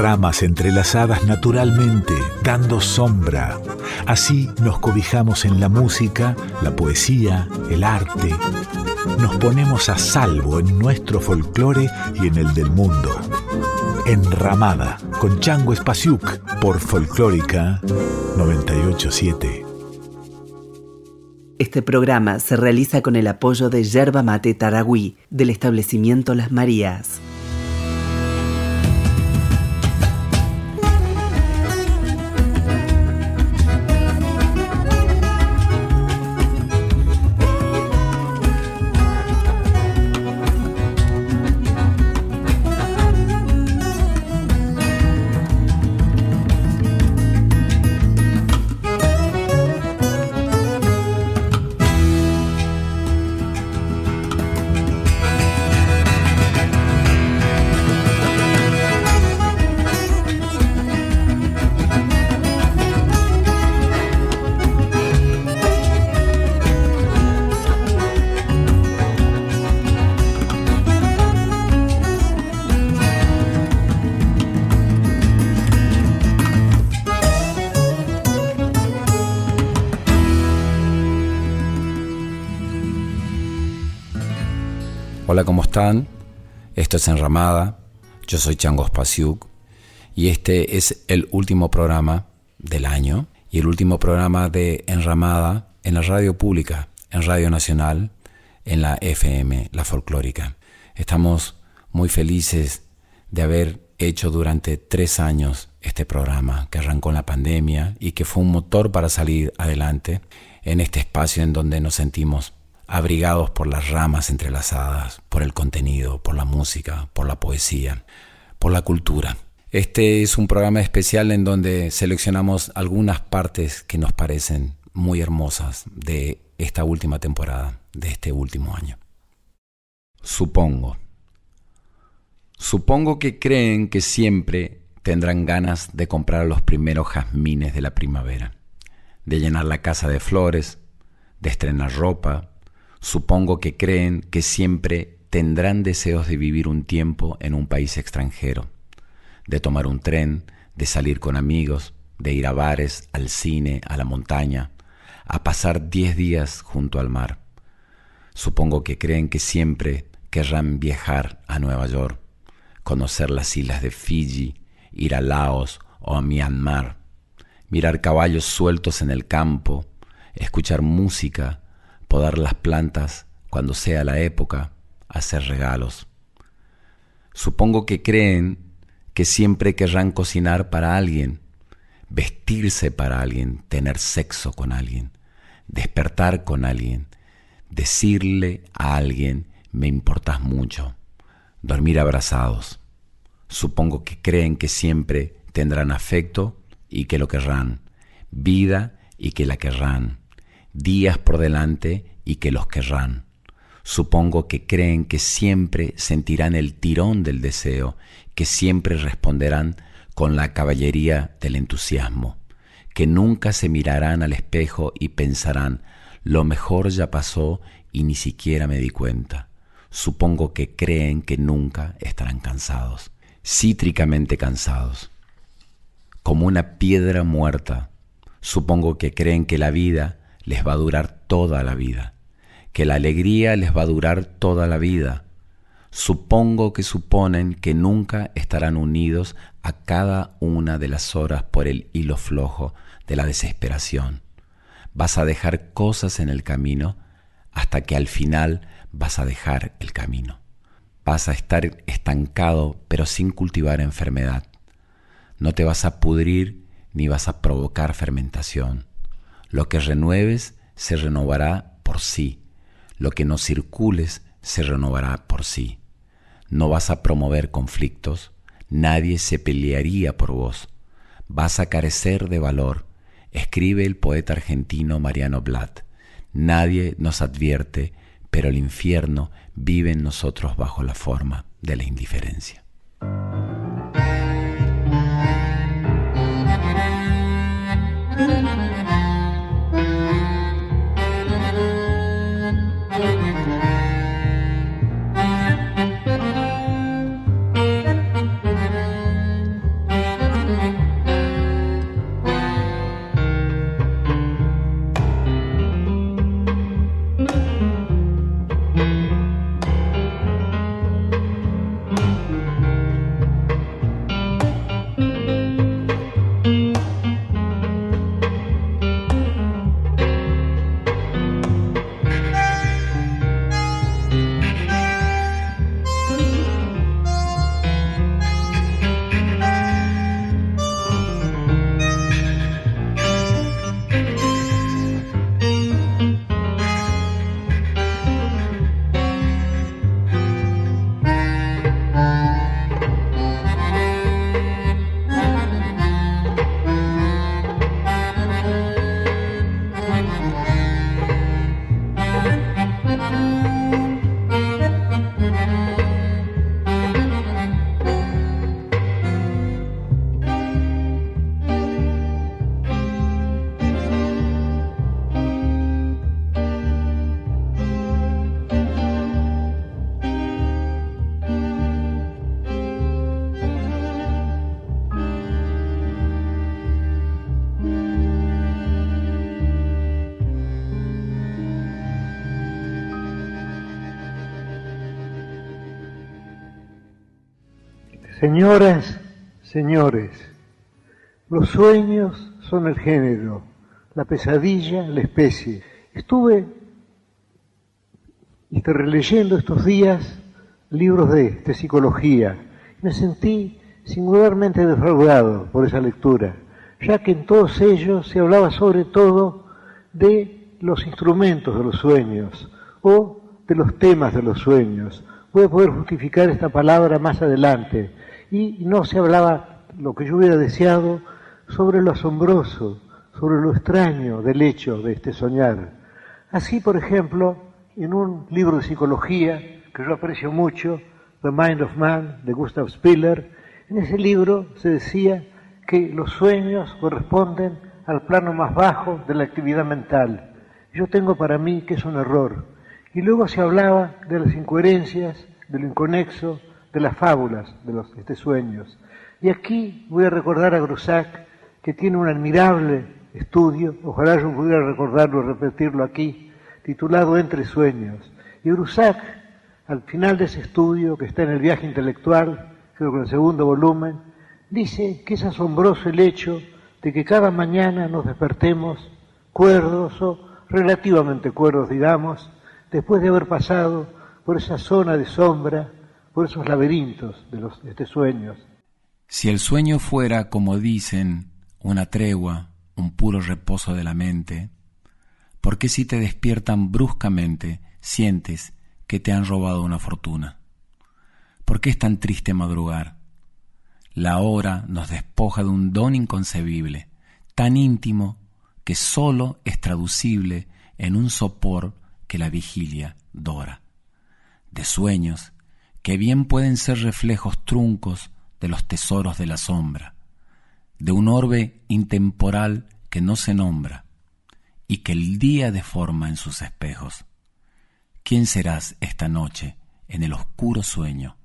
ramas entrelazadas naturalmente, dando sombra. Así nos cobijamos en la música, la poesía, el arte. Nos ponemos a salvo en nuestro folclore y en el del mundo. Enramada, con Chango Espasiuk, por Folclórica 987. Este programa se realiza con el apoyo de Yerba Mate Taragüí, del establecimiento Las Marías. Están? Esto es Enramada, yo soy Changos Pasiuk y este es el último programa del año y el último programa de Enramada en la radio pública, en Radio Nacional, en la FM, la folclórica. Estamos muy felices de haber hecho durante tres años este programa que arrancó en la pandemia y que fue un motor para salir adelante en este espacio en donde nos sentimos abrigados por las ramas entrelazadas, por el contenido, por la música, por la poesía, por la cultura. Este es un programa especial en donde seleccionamos algunas partes que nos parecen muy hermosas de esta última temporada, de este último año. Supongo. Supongo que creen que siempre tendrán ganas de comprar los primeros jazmines de la primavera, de llenar la casa de flores, de estrenar ropa, Supongo que creen que siempre tendrán deseos de vivir un tiempo en un país extranjero, de tomar un tren, de salir con amigos, de ir a bares, al cine, a la montaña, a pasar diez días junto al mar. Supongo que creen que siempre querrán viajar a Nueva York, conocer las islas de Fiji, ir a Laos o a Myanmar, mirar caballos sueltos en el campo, escuchar música, podar las plantas cuando sea la época, hacer regalos. Supongo que creen que siempre querrán cocinar para alguien, vestirse para alguien, tener sexo con alguien, despertar con alguien, decirle a alguien me importas mucho, dormir abrazados. Supongo que creen que siempre tendrán afecto y que lo querrán, vida y que la querrán, días por delante y que los querrán. Supongo que creen que siempre sentirán el tirón del deseo, que siempre responderán con la caballería del entusiasmo, que nunca se mirarán al espejo y pensarán, lo mejor ya pasó y ni siquiera me di cuenta. Supongo que creen que nunca estarán cansados, cítricamente cansados, como una piedra muerta. Supongo que creen que la vida les va a durar toda la vida, que la alegría les va a durar toda la vida. Supongo que suponen que nunca estarán unidos a cada una de las horas por el hilo flojo de la desesperación. Vas a dejar cosas en el camino hasta que al final vas a dejar el camino. Vas a estar estancado pero sin cultivar enfermedad. No te vas a pudrir ni vas a provocar fermentación. Lo que renueves se renovará por sí. Lo que no circules se renovará por sí. No vas a promover conflictos, nadie se pelearía por vos. Vas a carecer de valor, escribe el poeta argentino Mariano Blatt. Nadie nos advierte, pero el infierno vive en nosotros bajo la forma de la indiferencia. Señoras, señores, los sueños son el género, la pesadilla la especie. Estuve este, releyendo estos días libros de, de psicología. Me sentí singularmente defraudado por esa lectura, ya que en todos ellos se hablaba sobre todo de los instrumentos de los sueños o de los temas de los sueños. Voy a poder justificar esta palabra más adelante, y no se hablaba, lo que yo hubiera deseado, sobre lo asombroso, sobre lo extraño del hecho de este soñar. Así, por ejemplo, en un libro de psicología que yo aprecio mucho, The Mind of Man, de Gustav Spiller, en ese libro se decía que los sueños corresponden al plano más bajo de la actividad mental. Yo tengo para mí que es un error. Y luego se hablaba de las incoherencias, de lo inconexo, de las fábulas de los este, sueños. Y aquí voy a recordar a Grusac, que tiene un admirable estudio, ojalá yo pudiera recordarlo repetirlo aquí, titulado Entre Sueños. Y Grusac, al final de ese estudio, que está en el viaje intelectual, creo que en el segundo volumen, dice que es asombroso el hecho de que cada mañana nos despertemos cuerdos o relativamente cuerdos, digamos, después de haber pasado por esa zona de sombra por esos laberintos de los sueños. Si el sueño fuera, como dicen, una tregua, un puro reposo de la mente, ¿por qué si te despiertan bruscamente sientes que te han robado una fortuna? ¿Por qué es tan triste madrugar? La hora nos despoja de un don inconcebible, tan íntimo que sólo es traducible en un sopor que la vigilia dora. De sueños que bien pueden ser reflejos truncos de los tesoros de la sombra, de un orbe intemporal que no se nombra y que el día deforma en sus espejos. ¿Quién serás esta noche en el oscuro sueño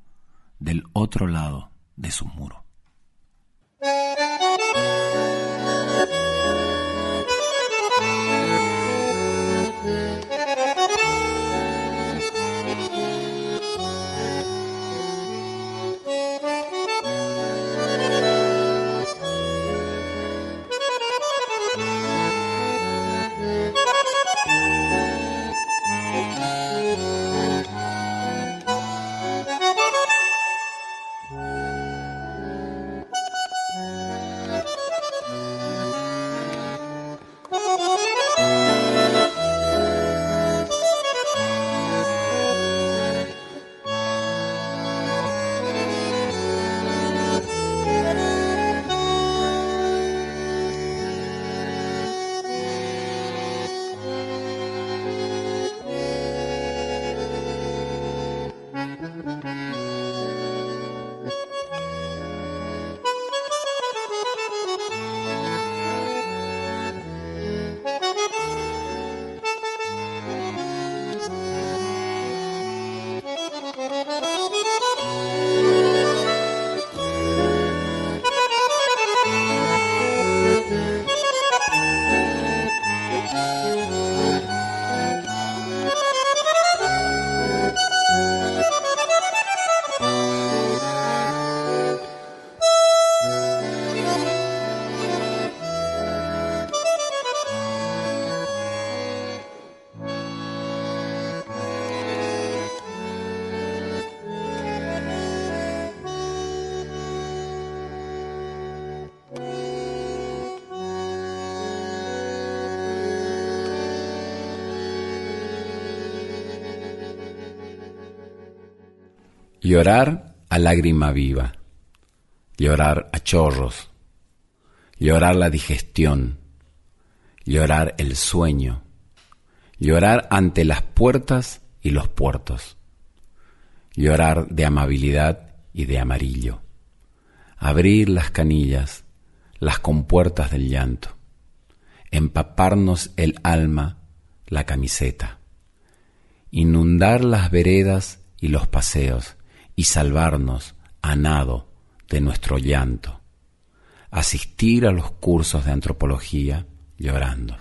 del otro lado de su muro? Llorar a lágrima viva, llorar a chorros, llorar la digestión, llorar el sueño, llorar ante las puertas y los puertos, llorar de amabilidad y de amarillo, abrir las canillas, las compuertas del llanto, empaparnos el alma, la camiseta, inundar las veredas y los paseos, y salvarnos a nado de nuestro llanto, asistir a los cursos de antropología llorando,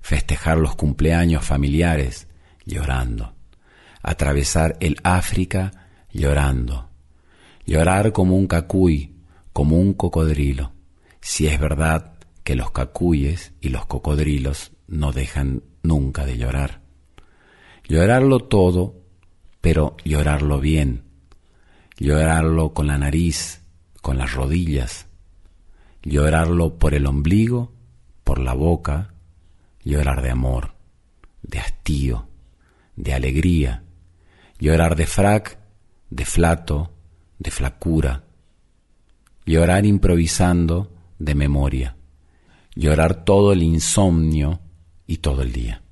festejar los cumpleaños familiares llorando, atravesar el África llorando, Llorar como un cacuy, como un cocodrilo, si es verdad que los cacuyes y los cocodrilos no dejan nunca de llorar. Llorarlo todo, pero llorarlo bien. Llorarlo con la nariz, con las rodillas. Llorarlo por el ombligo, por la boca. Llorar de amor, de hastío, de alegría. Llorar de frac, de flato, de flacura. Llorar improvisando de memoria. Llorar todo el insomnio y todo el día.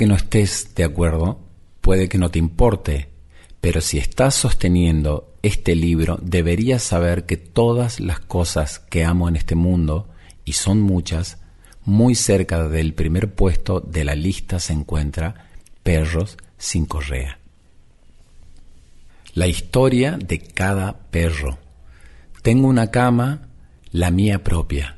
Que no estés de acuerdo, puede que no te importe, pero si estás sosteniendo este libro, deberías saber que todas las cosas que amo en este mundo, y son muchas, muy cerca del primer puesto de la lista se encuentra Perros sin correa. La historia de cada perro. Tengo una cama, la mía propia.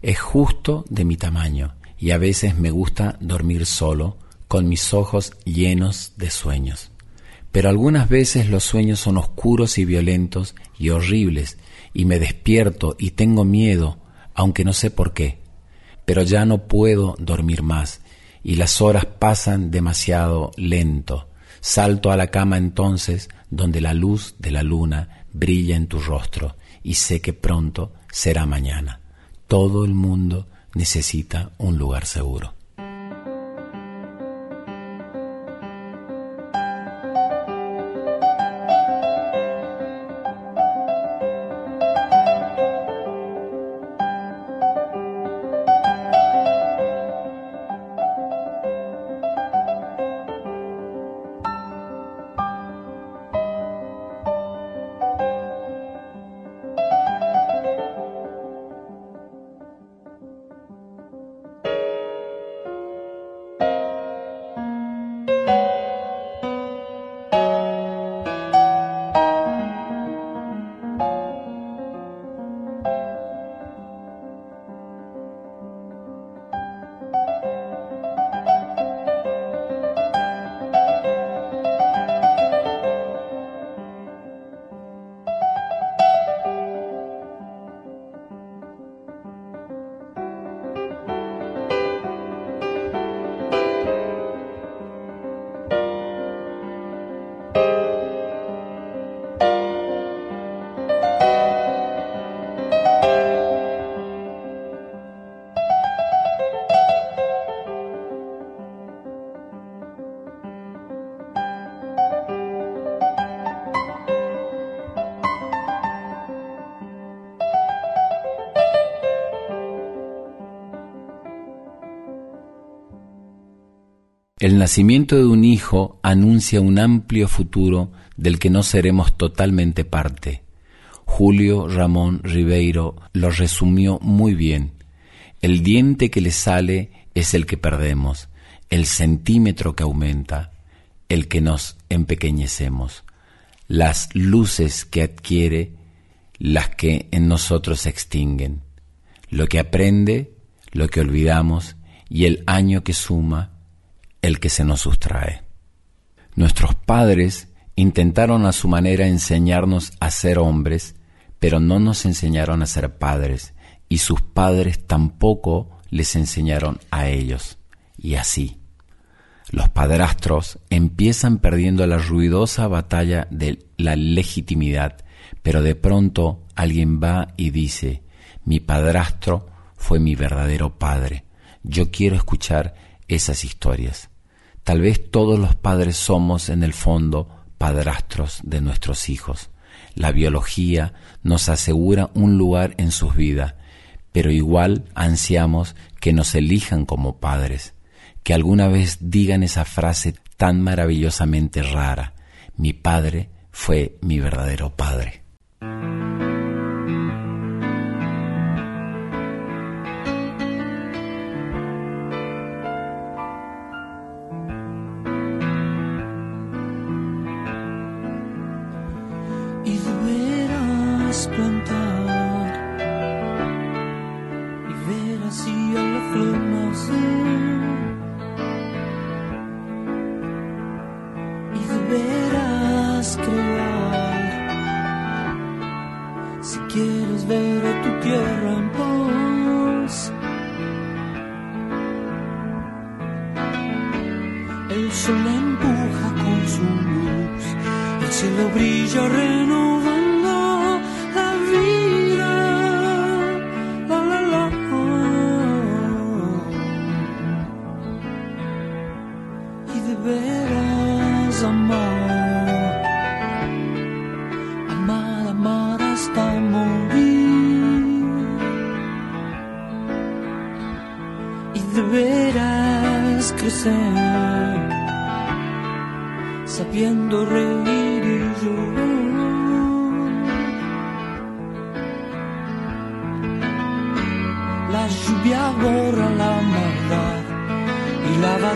Es justo de mi tamaño y a veces me gusta dormir solo, con mis ojos llenos de sueños. Pero algunas veces los sueños son oscuros y violentos y horribles, y me despierto y tengo miedo, aunque no sé por qué. Pero ya no puedo dormir más, y las horas pasan demasiado lento. Salto a la cama entonces, donde la luz de la luna brilla en tu rostro, y sé que pronto será mañana. Todo el mundo necesita un lugar seguro. El nacimiento de un hijo anuncia un amplio futuro del que no seremos totalmente parte. Julio Ramón Ribeiro lo resumió muy bien. El diente que le sale es el que perdemos, el centímetro que aumenta, el que nos empequeñecemos, las luces que adquiere, las que en nosotros se extinguen, lo que aprende, lo que olvidamos y el año que suma, el que se nos sustrae. Nuestros padres intentaron a su manera enseñarnos a ser hombres, pero no nos enseñaron a ser padres, y sus padres tampoco les enseñaron a ellos. Y así, los padrastros empiezan perdiendo la ruidosa batalla de la legitimidad, pero de pronto alguien va y dice, mi padrastro fue mi verdadero padre. Yo quiero escuchar esas historias. Tal vez todos los padres somos en el fondo padrastros de nuestros hijos. La biología nos asegura un lugar en sus vidas, pero igual ansiamos que nos elijan como padres, que alguna vez digan esa frase tan maravillosamente rara, mi padre fue mi verdadero padre.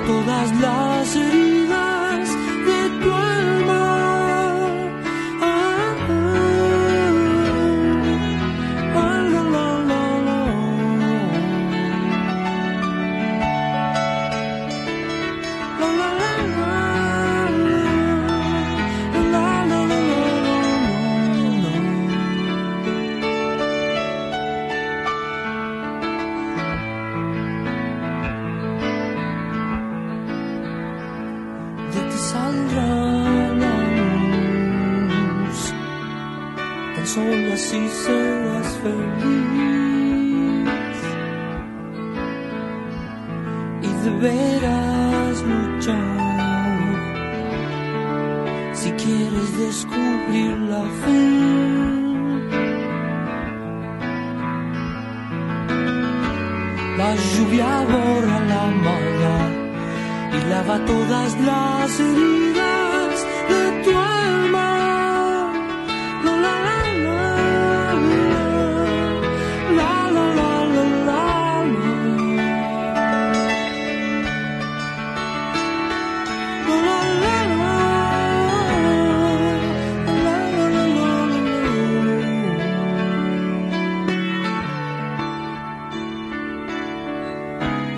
todas las heridas.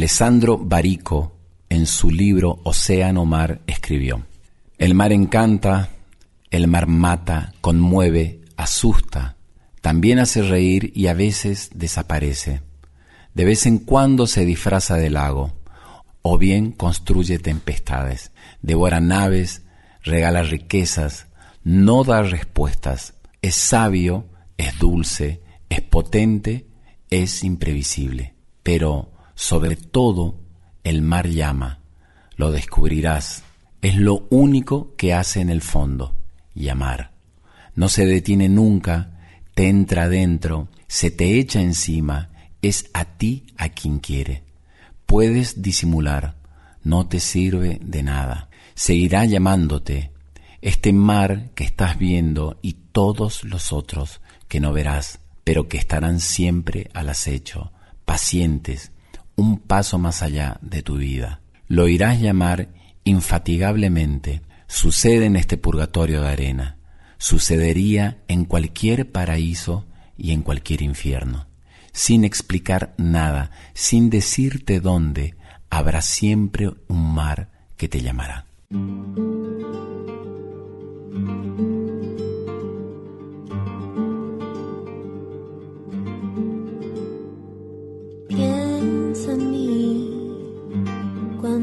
Alessandro Barico, en su libro Océano Mar, escribió, El mar encanta, el mar mata, conmueve, asusta, también hace reír y a veces desaparece De vez en cuando se disfraza de lago, o bien construye tempestades, devora naves, regala riquezas, no da respuestas, es sabio, es dulce, es potente, es imprevisible. Pero, sobre todo, el mar llama, lo descubrirás, es lo único que hace en el fondo, llamar. No se detiene nunca, te entra dentro, se te echa encima, es a ti a quien quiere. Puedes disimular, no te sirve de nada. Seguirá llamándote, este mar que estás viendo y todos los otros que no verás, pero que estarán siempre al acecho, pacientes, un paso más allá de tu vida. Lo irás llamar infatigablemente. Sucede en este purgatorio de arena. Sucedería en cualquier paraíso y en cualquier infierno. Sin explicar nada, sin decirte dónde, habrá siempre un mar que te llamará.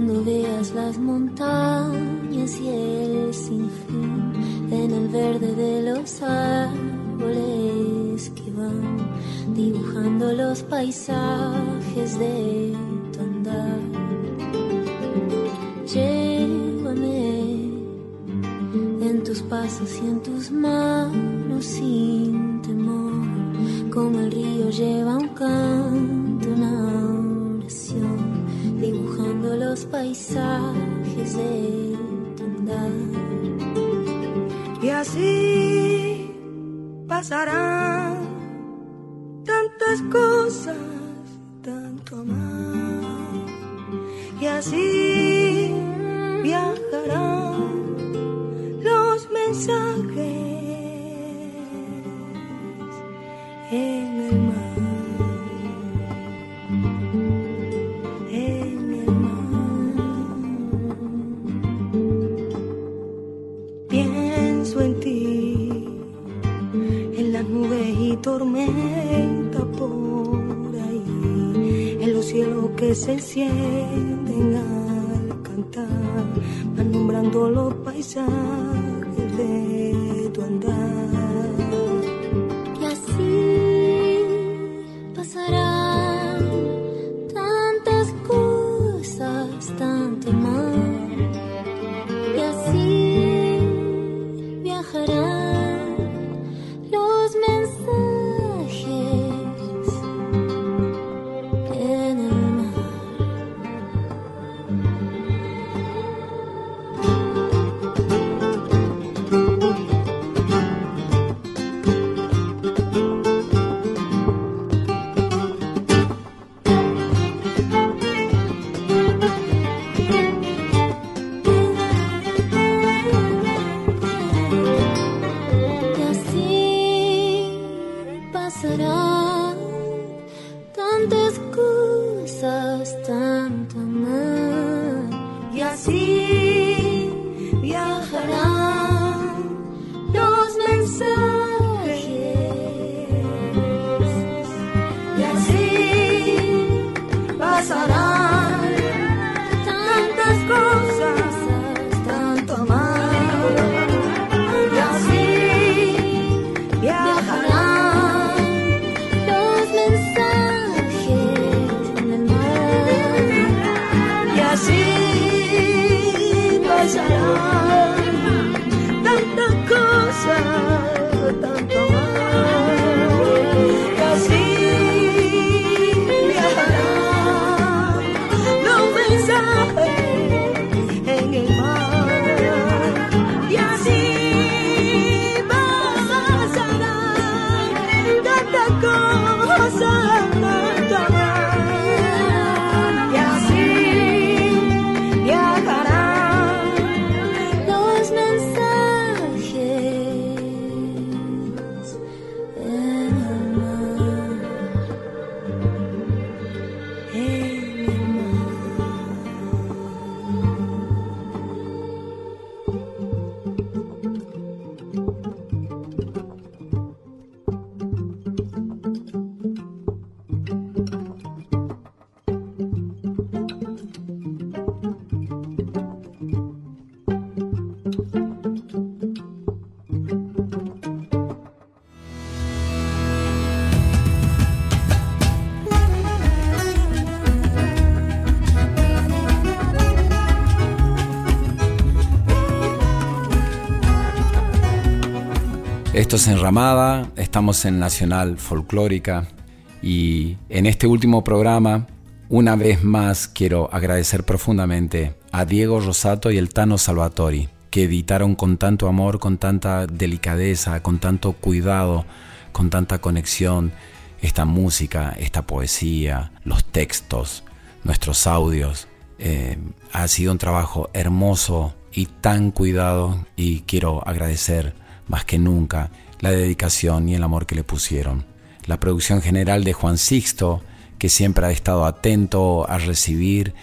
Cuando veas las montañas y el sinfín en el verde de los árboles que van dibujando los paisajes de tu andar. Llévame en tus pasos y en tus manos sin temor, como el río lleva un canto, los paisajes de tu andar. Y así pasarán tantas cosas, tanto amar. Y así cielos que se encienden al cantar, van los paisajes de tu andar. Y así pasarán tantas cosas, tanto es Enramada, estamos en Nacional Folclórica y en este último programa, una vez más quiero agradecer profundamente a Diego Rosato y el Tano Salvatori, que editaron con tanto amor, con tanta delicadeza, con tanto cuidado, con tanta conexión esta música, esta poesía, los textos, nuestros audios. Eh, ha sido un trabajo hermoso y tan cuidado y quiero agradecer más que nunca la dedicación y el amor que le pusieron. La producción general de Juan Sixto, que siempre ha estado atento a recibir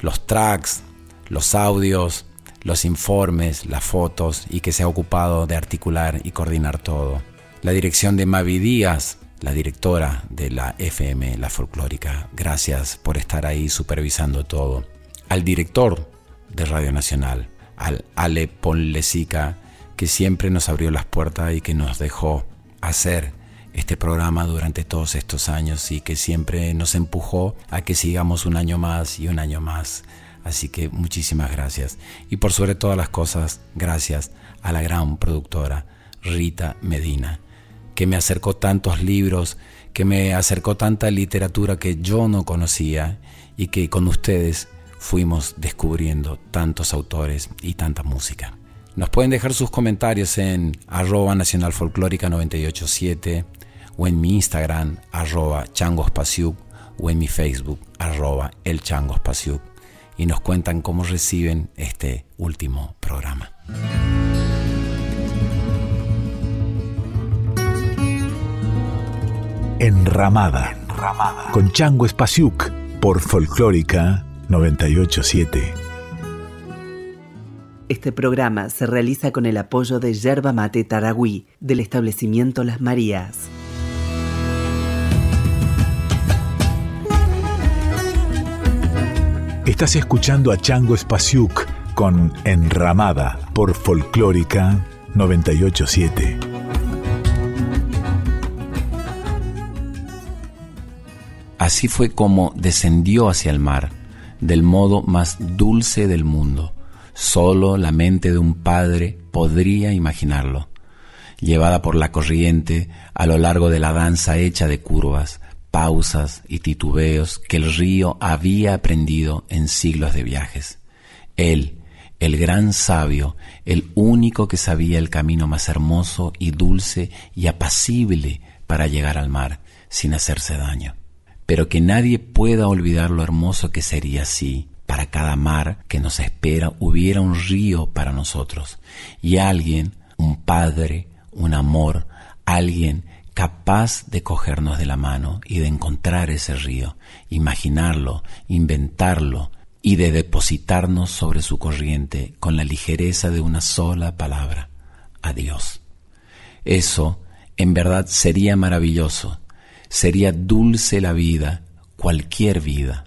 los tracks, los audios, los informes, las fotos y que se ha ocupado de articular y coordinar todo. La dirección de Mavi Díaz, la directora de la FM, la folclórica, gracias por estar ahí supervisando todo. Al director de Radio Nacional, al Ale Ponlesica, que siempre nos abrió las puertas y que nos dejó hacer este programa durante todos estos años y que siempre nos empujó a que sigamos un año más y un año más. Así que muchísimas gracias. Y por sobre todas las cosas, gracias a la gran productora Rita Medina, que me acercó tantos libros, que me acercó tanta literatura que yo no conocía y que con ustedes fuimos descubriendo tantos autores y tanta música. Nos pueden dejar sus comentarios en arroba nacional folclórica 987 o en mi Instagram arroba changospasiuk o en mi Facebook arroba el y nos cuentan cómo reciben este último programa. Enramada, Enramada. con Chango Espasiuk por Folclórica 987. Este programa se realiza con el apoyo de Yerba Mate Taragüí del establecimiento Las Marías. Estás escuchando a Chango Espasiuk con Enramada por Folclórica 987. Así fue como descendió hacia el mar, del modo más dulce del mundo Solo la mente de un padre podría imaginarlo, llevada por la corriente a lo largo de la danza hecha de curvas, pausas y titubeos que el río había aprendido en siglos de viajes. Él, el gran sabio, el único que sabía el camino más hermoso y dulce y apacible para llegar al mar sin hacerse daño. Pero que nadie pueda olvidar lo hermoso que sería si, para cada mar que nos espera hubiera un río para nosotros y alguien, un padre, un amor, alguien capaz de cogernos de la mano y de encontrar ese río, imaginarlo, inventarlo y de depositarnos sobre su corriente con la ligereza de una sola palabra, adiós. Eso, en verdad, sería maravilloso, sería dulce la vida, cualquier vida,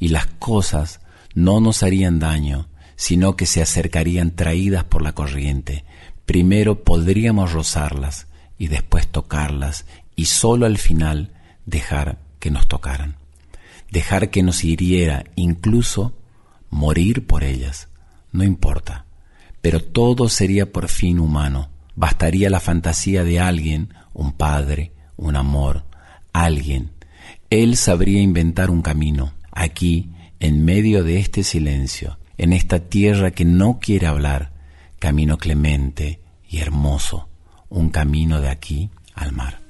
y las cosas no nos harían daño, sino que se acercarían traídas por la corriente. Primero podríamos rozarlas y después tocarlas y sólo al final dejar que nos tocaran. Dejar que nos hiriera, incluso morir por ellas. No importa. Pero todo sería por fin humano. Bastaría la fantasía de alguien, un padre, un amor, alguien. Él sabría inventar un camino. Aquí en medio de este silencio, en esta tierra que no quiere hablar, camino clemente y hermoso, un camino de aquí al mar.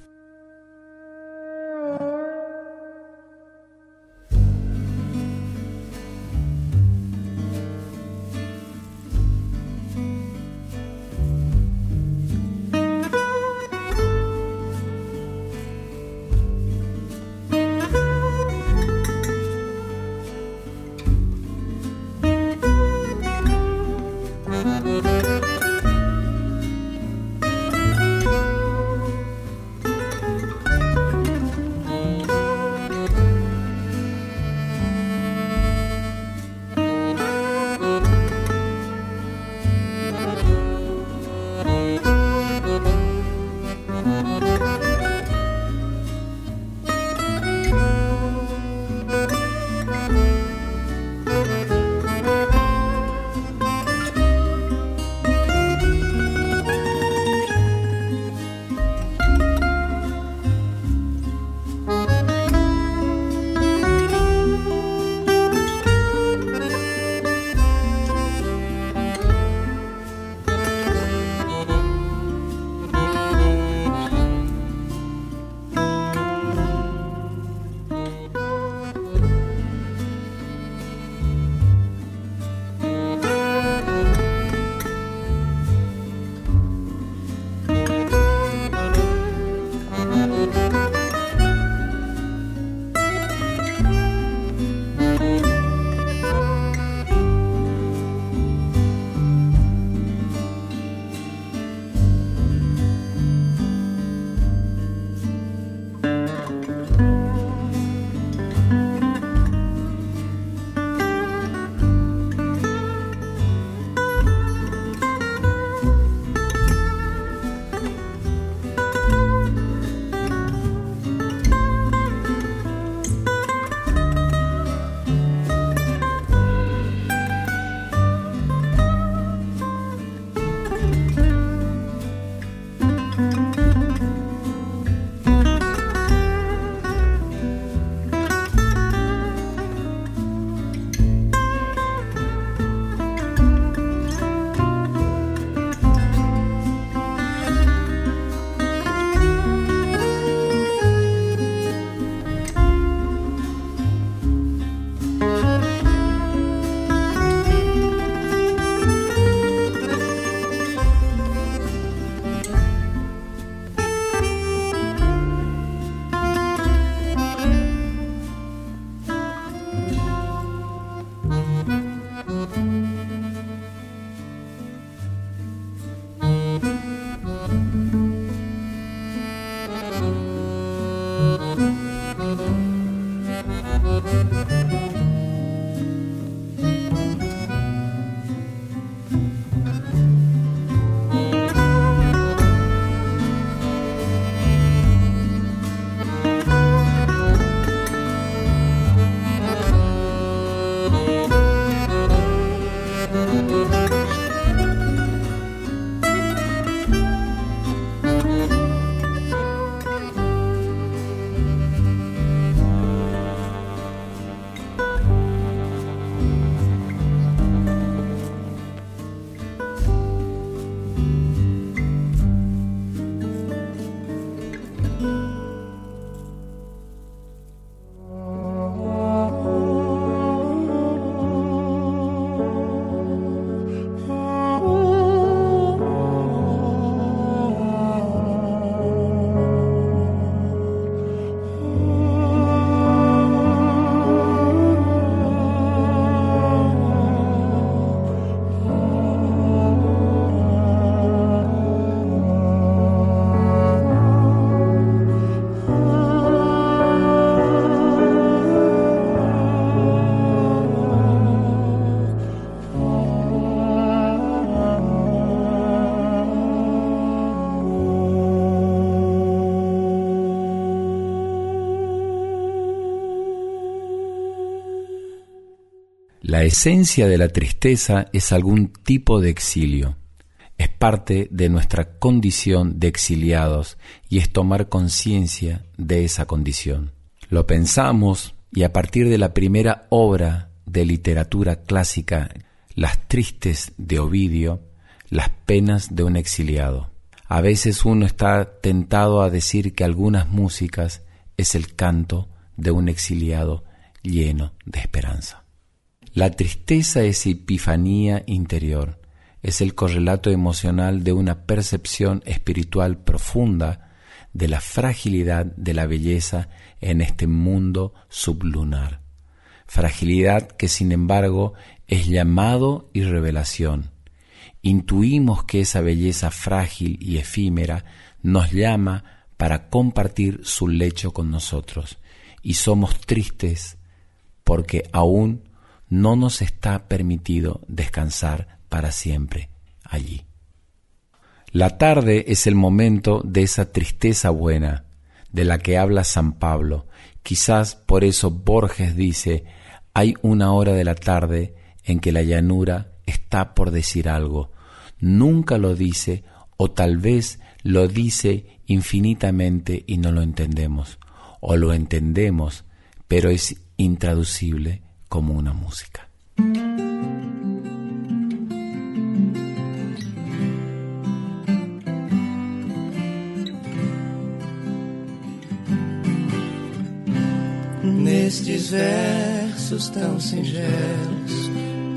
La esencia de la tristeza es algún tipo de exilio. Es parte de nuestra condición de exiliados y es tomar conciencia de esa condición. Lo pensamos y a partir de la primera obra de literatura clásica, Las Tristes de Ovidio, las penas de un exiliado. A veces uno está tentado a decir que algunas músicas es el canto de un exiliado lleno de esperanza. La tristeza es epifanía interior, es el correlato emocional de una percepción espiritual profunda de la fragilidad de la belleza en este mundo sublunar. Fragilidad que sin embargo es llamado y revelación. Intuimos que esa belleza frágil y efímera nos llama para compartir su lecho con nosotros y somos tristes porque aún no nos está permitido descansar para siempre allí. La tarde es el momento de esa tristeza buena de la que habla San Pablo. Quizás por eso Borges dice, hay una hora de la tarde en que la llanura está por decir algo. Nunca lo dice o tal vez lo dice infinitamente y no lo entendemos. O lo entendemos, pero es intraducible como una música. Nestes versos tão singelos,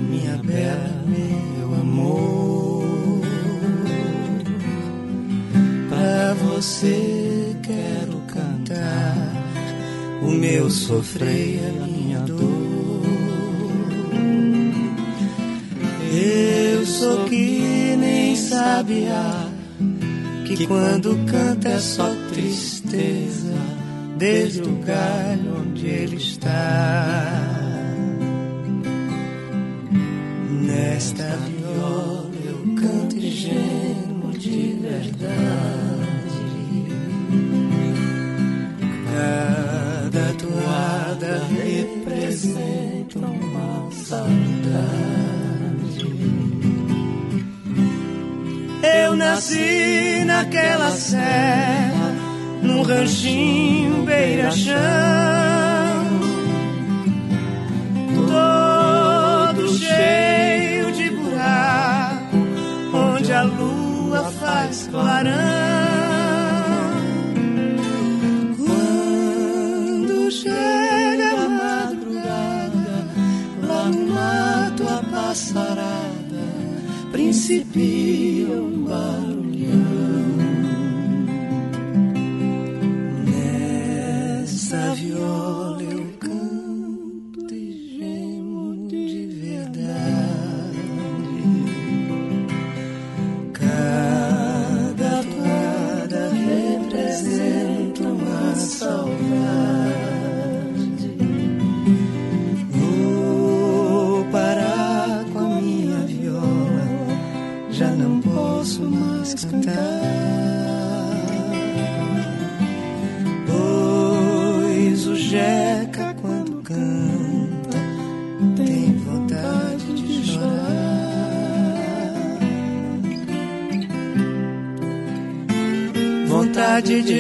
minha bela, meu amor, para você quero cantar o meu sofrer Eu sou que nem sabia que quando canta é só tristeza desde o galho onde ele está. Nesta viola eu canto ingênuo de verdade. Cada toada representa uma saudade. Nasci naquela serra num ranchinho beira-chão, todo cheio de buraco, onde a lua faz clarão. Quando chega a madrugada, lá no mato a passarada principia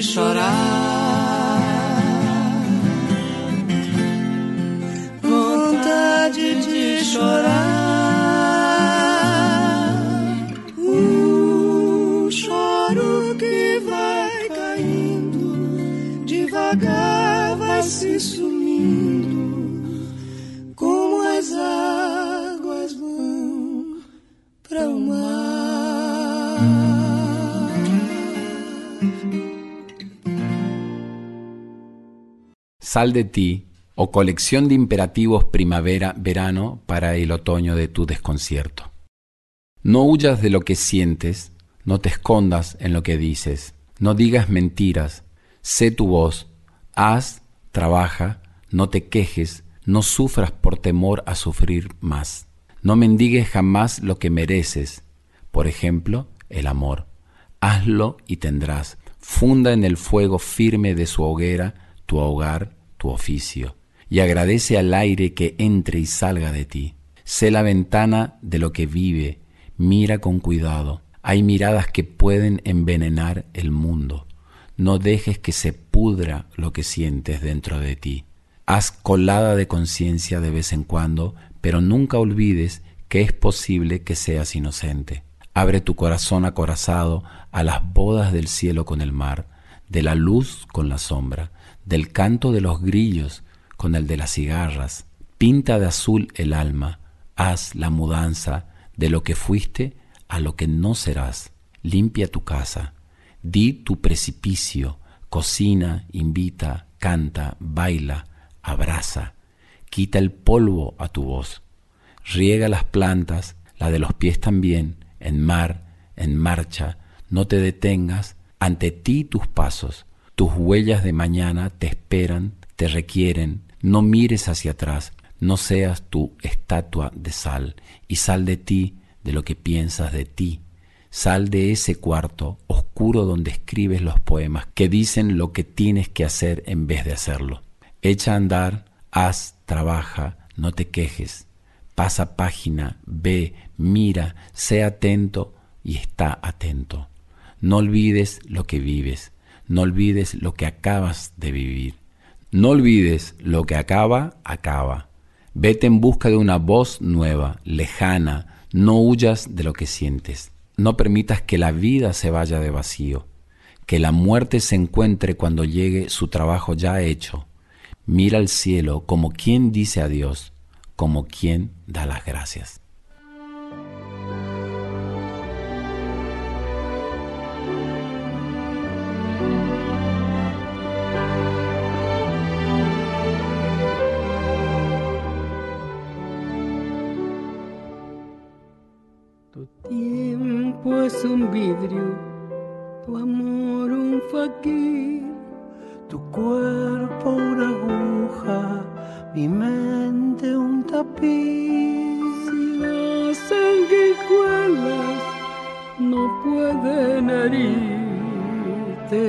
chorar. Sal de ti o colección de imperativos primavera-verano para el otoño de tu desconcierto. No huyas de lo que sientes, no te escondas en lo que dices, no digas mentiras, sé tu voz, haz, trabaja, no te quejes, no sufras por temor a sufrir más. No mendigues jamás lo que mereces, por ejemplo, el amor. Hazlo y tendrás. Funda en el fuego firme de su hoguera tu hogar, tu oficio, y agradece al aire que entre y salga de ti. Sé la ventana de lo que vive, mira con cuidado. Hay miradas que pueden envenenar el mundo. No dejes que se pudra lo que sientes dentro de ti. Haz colada de conciencia de vez en cuando, pero nunca olvides que es posible que seas inocente. Abre tu corazón acorazado a las bodas del cielo con el mar, de la luz con la sombra, del canto de los grillos con el de las cigarras. Pinta de azul el alma, haz la mudanza de lo que fuiste a lo que no serás. Limpia tu casa, di tu precipicio, cocina, invita, canta, baila, abraza, quita el polvo a tu voz, riega las plantas, la de los pies también, en mar, en marcha, no te detengas, ante ti tus pasos, tus huellas de mañana te esperan, te requieren, no mires hacia atrás, no seas tu estatua de sal, y sal de ti, de lo que piensas de ti. Sal de ese cuarto oscuro donde escribes los poemas que dicen lo que tienes que hacer en vez de hacerlo. Echa a andar, haz, trabaja, no te quejes. Pasa página, ve, mira, sé atento y está atento. No olvides lo que vives, no olvides lo que acabas de vivir. No olvides lo que acaba, acaba. Vete en busca de una voz nueva, lejana, no huyas de lo que sientes. No permitas que la vida se vaya de vacío, que la muerte se encuentre cuando llegue su trabajo ya hecho. Mira al cielo como quien dice adiós, como quien da las gracias. Un vidrio, tu amor un faquir, tu cuerpo una aguja, mi mente un tapiz. Si las sanguijuelas no pueden herirte,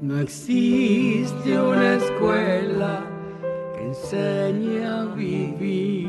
no existe una escuela que enseñe a vivir.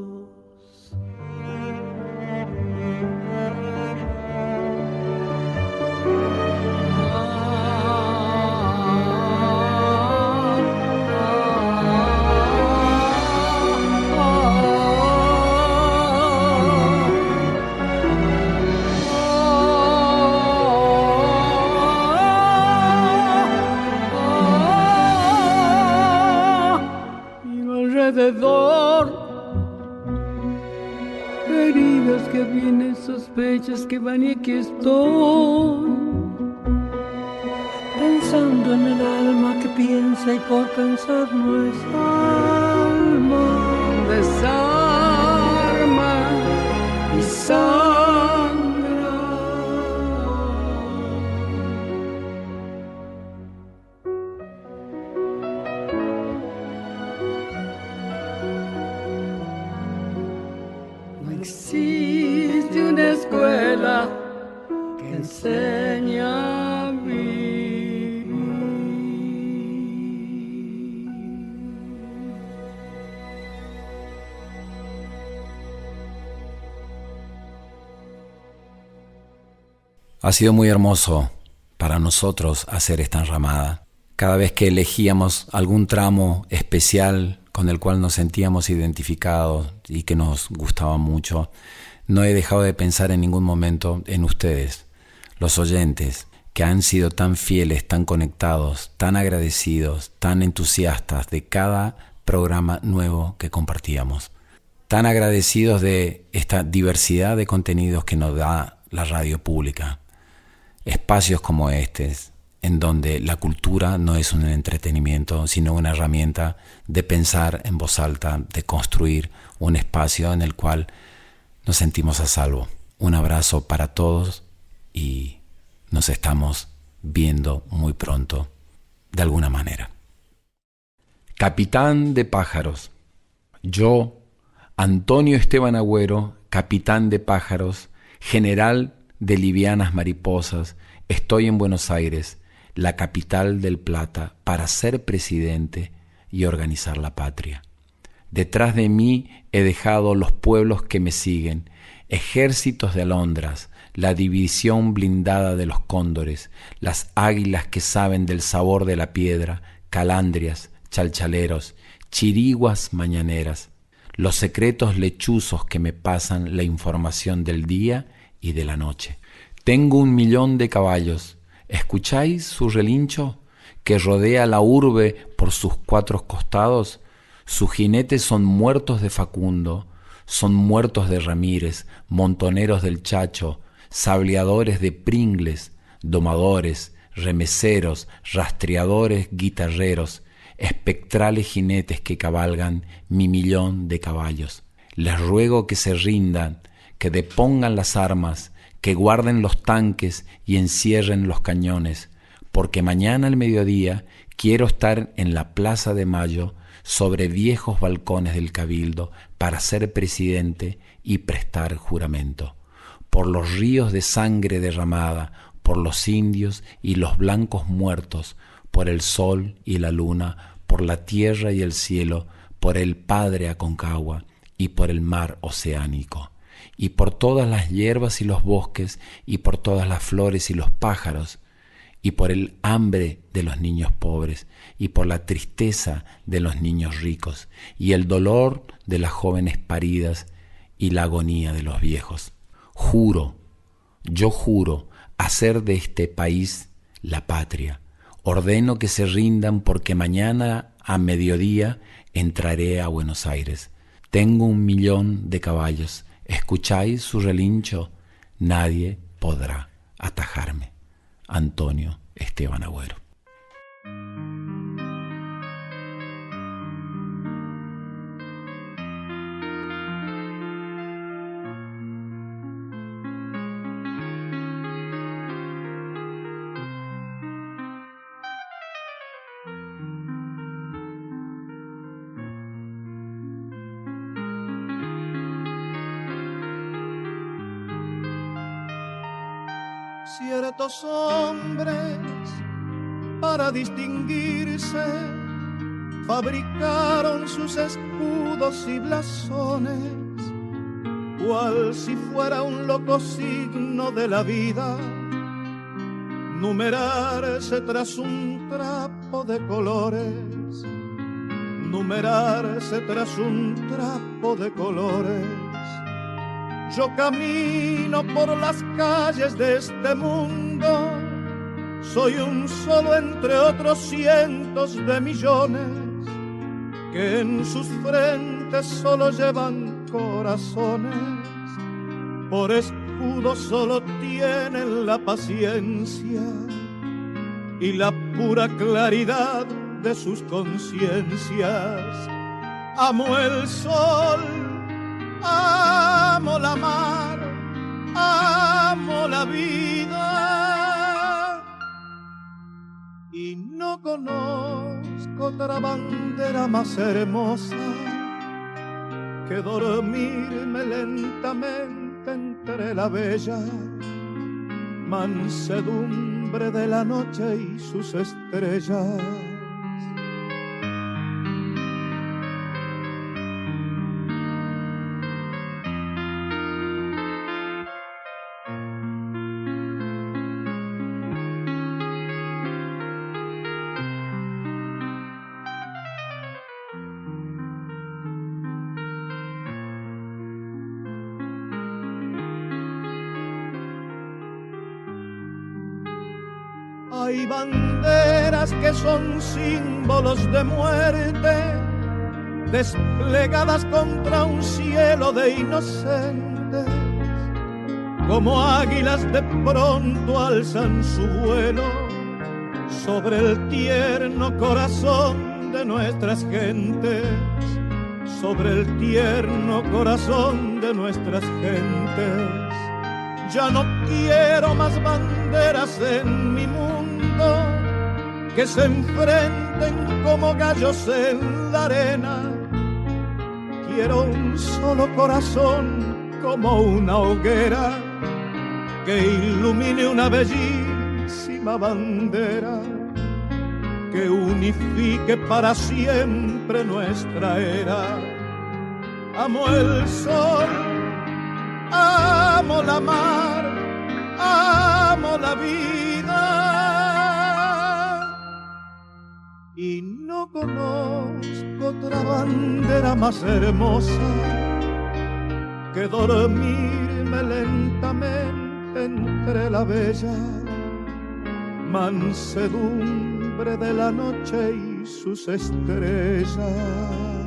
Que vienen, sospechas que van y aquí estoy. Pensando en el alma que piensa y por pensar no es alma. Desarma y Ha sido muy hermoso para nosotros hacer esta enramada. Cada vez que elegíamos algún tramo especial con el cual nos sentíamos identificados y que nos gustaba mucho, no he dejado de pensar en ningún momento en ustedes, los oyentes, que han sido tan fieles, tan conectados, tan agradecidos, tan entusiastas de cada programa nuevo que compartíamos. tan agradecidos de esta diversidad de contenidos que nos da la radio pública. Espacios como este, en donde la cultura no es un entretenimiento, sino una herramienta de pensar en voz alta, de construir un espacio en el cual nos sentimos a salvo. Un abrazo para todos y nos estamos viendo muy pronto, de alguna manera. Capitán de pájaros. Yo, Antonio Esteban Agüero, capitán de pájaros, general de livianas mariposas, estoy en Buenos Aires la capital del Plata, para ser presidente y organizar la patria. Detrás de mí he dejado los pueblos que me siguen, ejércitos de alondras, la división blindada de los cóndores, las águilas que saben del sabor de la piedra, calandrias, chalchaleros, chiriguas mañaneras, los secretos lechuzos que me pasan la información del día y de la noche. Tengo un millón de caballos, ¿Escucháis su relincho que rodea la urbe por sus cuatro costados? Sus jinetes son muertos de Facundo, son muertos de Ramírez, montoneros del Chacho, sableadores de Pringles, domadores, remeseros, rastreadores, guitarreros, espectrales jinetes que cabalgan mi millón de caballos. Les ruego que se rindan, que depongan las armas, que guarden los tanques y encierren los cañones, porque mañana al mediodía quiero estar en la Plaza de Mayo sobre viejos balcones del Cabildo para ser presidente y prestar juramento. Por los ríos de sangre derramada, por los indios y los blancos muertos, por el sol y la luna, por la tierra y el cielo, por el Padre Aconcagua y por el mar oceánico y por todas las hierbas y los bosques, y por todas las flores y los pájaros, y por el hambre de los niños pobres, y por la tristeza de los niños ricos, y el dolor de las jóvenes paridas, y la agonía de los viejos. Juro, yo juro, hacer de este país la patria. Ordeno que se rindan porque mañana a mediodía entraré a Buenos Aires. Tengo un millón de caballos escucháis su relincho, nadie podrá atajarme. Antonio Esteban Agüero. Hombres para distinguirse fabricaron sus escudos y blasones, cual si fuera un loco signo de la vida, numerarse tras un trapo de colores, numerarse tras un trapo de colores yo camino por las calles de este mundo, soy un solo entre otros cientos de millones que en sus frentes solo llevan corazones, por escudo solo tienen la paciencia y la pura claridad de sus conciencias. Amo el sol amo la mar, amo la vida y no conozco otra bandera más hermosa que dormirme lentamente entre la bella mansedumbre de la noche y sus estrellas. Hay banderas que son símbolos de muerte, desplegadas contra un cielo de inocentes, como águilas de pronto alzan su vuelo sobre el tierno corazón de nuestras gentes, sobre el tierno corazón de nuestras gentes. Ya no quiero más banderas en mi que se enfrenten como gallos en la arena Quiero un solo corazón como una hoguera que ilumine una bellísima bandera que unifique para siempre nuestra era. Amo el sol, amo la mar, amo la vida y no conozco otra bandera más hermosa que dormirme lentamente entre la bella mansedumbre de la noche y sus estrellas.